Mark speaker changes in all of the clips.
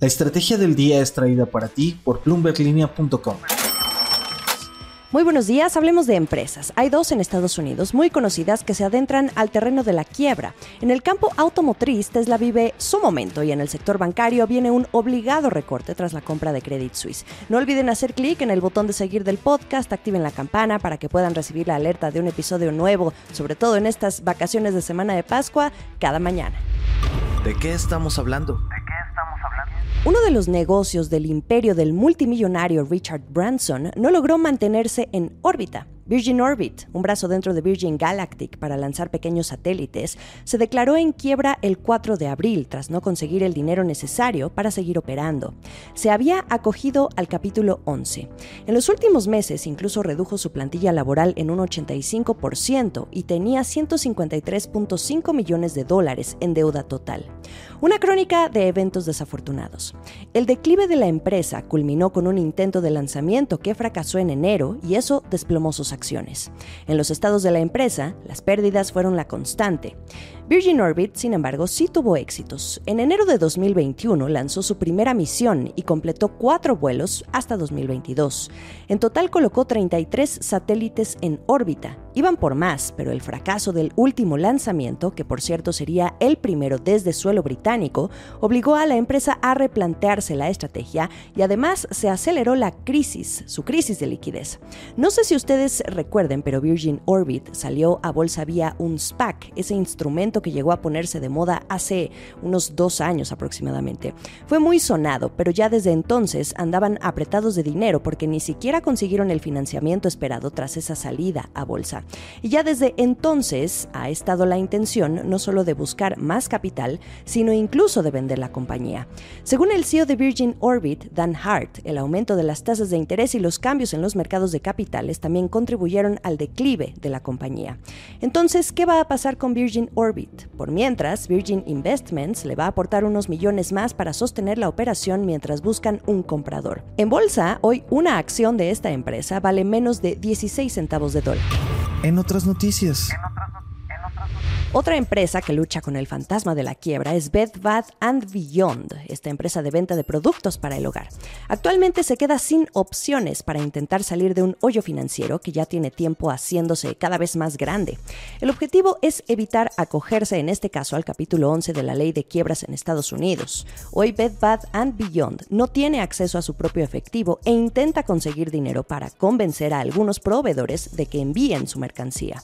Speaker 1: La estrategia del día es traída para ti por plumberlinea.com.
Speaker 2: Muy buenos días, hablemos de empresas. Hay dos en Estados Unidos muy conocidas que se adentran al terreno de la quiebra. En el campo automotriz, Tesla vive su momento y en el sector bancario viene un obligado recorte tras la compra de Credit Suisse. No olviden hacer clic en el botón de seguir del podcast, activen la campana para que puedan recibir la alerta de un episodio nuevo, sobre todo en estas vacaciones de semana de Pascua, cada mañana.
Speaker 3: ¿De qué estamos hablando?
Speaker 2: Uno de los negocios del imperio del multimillonario Richard Branson no logró mantenerse en órbita. Virgin Orbit, un brazo dentro de Virgin Galactic para lanzar pequeños satélites, se declaró en quiebra el 4 de abril tras no conseguir el dinero necesario para seguir operando. Se había acogido al capítulo 11. En los últimos meses incluso redujo su plantilla laboral en un 85% y tenía 153.5 millones de dólares en deuda total. Una crónica de eventos desafortunados. El declive de la empresa culminó con un intento de lanzamiento que fracasó en enero y eso desplomó sus En los estados de la empresa, las pérdidas fueron la constante. Virgin Orbit, sin embargo, sí tuvo éxitos. En enero de 2021 lanzó su primera misión y completó cuatro vuelos hasta 2022. En total colocó 33 satélites en órbita. Iban por más, pero el fracaso del último lanzamiento, que por cierto sería el primero desde suelo británico, obligó a la empresa a replantearse la estrategia y además se aceleró la crisis, su crisis de liquidez. No sé si ustedes recuerden, pero Virgin Orbit salió a bolsa vía un SPAC, ese instrumento que llegó a ponerse de moda hace unos dos años aproximadamente. Fue muy sonado, pero ya desde entonces andaban apretados de dinero porque ni siquiera consiguieron el financiamiento esperado tras esa salida a bolsa. Y ya desde entonces ha estado la intención no solo de buscar más capital, sino incluso de vender la compañía. Según el CEO de Virgin Orbit, Dan Hart, el aumento de las tasas de interés y los cambios en los mercados de capitales también contribuyeron al declive de la compañía. Entonces, ¿qué va a pasar con Virgin Orbit? Por mientras, Virgin Investments le va a aportar unos millones más para sostener la operación mientras buscan un comprador. En bolsa, hoy una acción de esta empresa vale menos de 16 centavos de dólar.
Speaker 1: En otras noticias.
Speaker 2: Otra empresa que lucha con el fantasma de la quiebra es Bed Bath and Beyond, esta empresa de venta de productos para el hogar. Actualmente se queda sin opciones para intentar salir de un hoyo financiero que ya tiene tiempo haciéndose cada vez más grande. El objetivo es evitar acogerse en este caso al capítulo 11 de la ley de quiebras en Estados Unidos. Hoy Bed Bath and Beyond no tiene acceso a su propio efectivo e intenta conseguir dinero para convencer a algunos proveedores de que envíen su mercancía.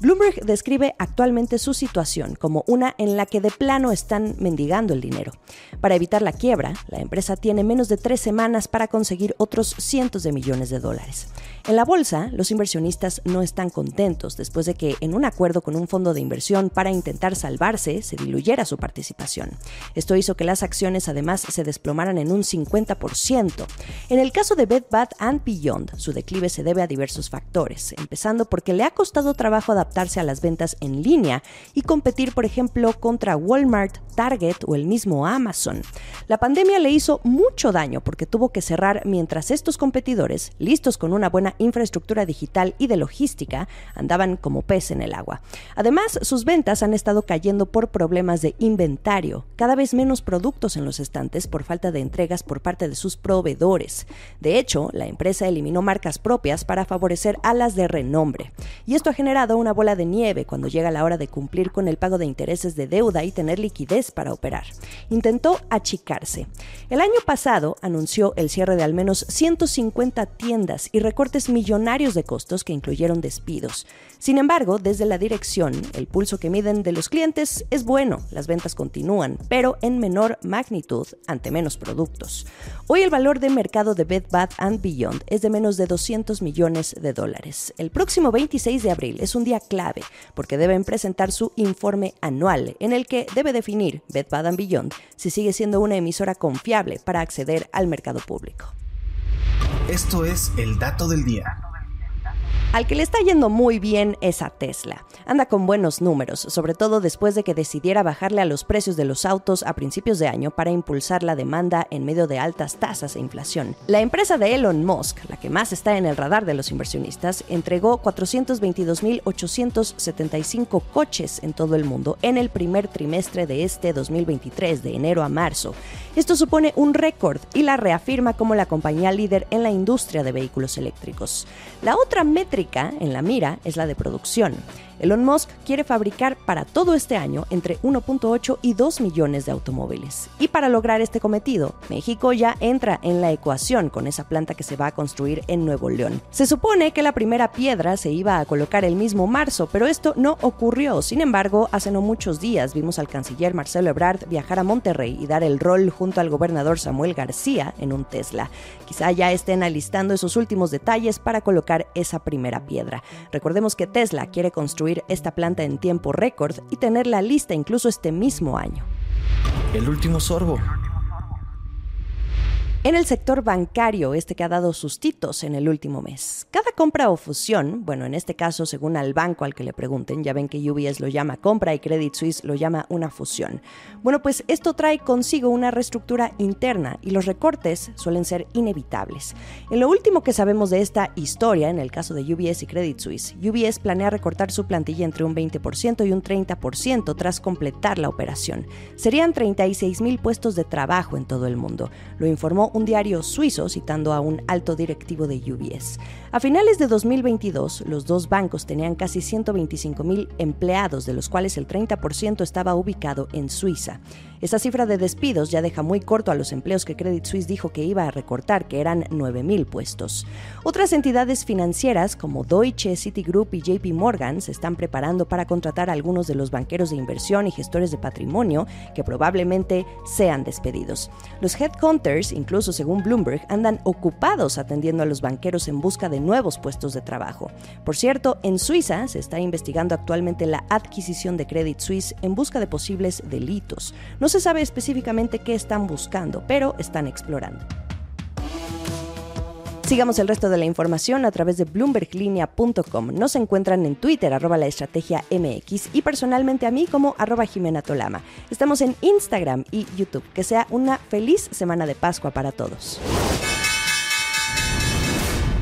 Speaker 2: Bloomberg describe actualmente su situación como una en la que de plano están mendigando el dinero. Para evitar la quiebra, la empresa tiene menos de tres semanas para conseguir otros cientos de millones de dólares. En la bolsa, los inversionistas no están contentos después de que, en un acuerdo con un fondo de inversión para intentar salvarse, se diluyera su participación. Esto hizo que las acciones además se desplomaran en un 50%. En el caso de Bed Bath and Beyond, su declive se debe a diversos factores, empezando porque le ha costado trabajo adaptarse a las ventas en línea y competir, por ejemplo, contra Walmart, Target o el mismo Amazon. La pandemia le hizo mucho daño porque tuvo que cerrar mientras estos competidores, listos con una buena infraestructura digital y de logística, andaban como pez en el agua. Además, sus ventas han estado cayendo por problemas de inventario, cada vez menos productos en los estantes por falta de entregas por parte de sus proveedores. De hecho, la empresa eliminó marcas propias para favorecer a las de renombre. Y esto ha generado una bola de nieve cuando llega la hora de cumplir con el pago de intereses de deuda y tener liquidez para operar. Intentó achicarse. El año pasado anunció el cierre de al menos 150 tiendas y recortes millonarios de costos que incluyeron despidos. Sin embargo, desde la dirección, el pulso que miden de los clientes es bueno, las ventas continúan, pero en menor magnitud ante menos productos. Hoy el valor de mercado de Bed Bath and Beyond es de menos de 200 millones de dólares. El próximo 26 de abril es un día clave porque deben presentar su informe anual en el que debe definir Bed Bath Beyond si sigue siendo una emisora confiable para acceder al mercado público.
Speaker 1: Esto es el dato del día.
Speaker 2: Al que le está yendo muy bien es a Tesla. Anda con buenos números, sobre todo después de que decidiera bajarle a los precios de los autos a principios de año para impulsar la demanda en medio de altas tasas e inflación. La empresa de Elon Musk, la que más está en el radar de los inversionistas, entregó 422.875 coches en todo el mundo en el primer trimestre de este 2023, de enero a marzo. Esto supone un récord y la reafirma como la compañía líder en la industria de vehículos eléctricos. La otra métrica en la mira es la de producción. Elon Musk quiere fabricar para todo este año entre 1.8 y 2 millones de automóviles. Y para lograr este cometido, México ya entra en la ecuación con esa planta que se va a construir en Nuevo León. Se supone que la primera piedra se iba a colocar el mismo marzo, pero esto no ocurrió. Sin embargo, hace no muchos días vimos al canciller Marcelo Ebrard viajar a Monterrey y dar el rol junto al gobernador Samuel García en un Tesla. Quizá ya estén alistando esos últimos detalles para colocar esa primera piedra. Recordemos que Tesla quiere construir esta planta en tiempo récord y tenerla lista incluso este mismo año.
Speaker 3: El último sorbo.
Speaker 2: En el sector bancario, este que ha dado sustitos en el último mes. Cada compra o fusión, bueno, en este caso, según al banco al que le pregunten, ya ven que UBS lo llama compra y Credit Suisse lo llama una fusión. Bueno, pues esto trae consigo una reestructura interna y los recortes suelen ser inevitables. En lo último que sabemos de esta historia, en el caso de UBS y Credit Suisse, UBS planea recortar su plantilla entre un 20% y un 30% tras completar la operación. Serían 36 mil puestos de trabajo en todo el mundo, lo informó un diario suizo citando a un alto directivo de UBS. A finales de 2022, los dos bancos tenían casi 125 mil empleados, de los cuales el 30% estaba ubicado en Suiza. Esta cifra de despidos ya deja muy corto a los empleos que Credit Suisse dijo que iba a recortar, que eran 9.000 puestos. Otras entidades financieras como Deutsche, Citigroup y JP Morgan se están preparando para contratar a algunos de los banqueros de inversión y gestores de patrimonio que probablemente sean despedidos. Los headhunters, incluso según Bloomberg, andan ocupados atendiendo a los banqueros en busca de nuevos puestos de trabajo. Por cierto, en Suiza se está investigando actualmente la adquisición de Credit Suisse en busca de posibles delitos. No se sabe específicamente qué están buscando, pero están explorando. Sigamos el resto de la información a través de bloomberglinea.com. Nos encuentran en Twitter, arroba la estrategia MX, y personalmente a mí como arroba Jimena Tolama. Estamos en Instagram y YouTube. Que sea una feliz semana de Pascua para todos.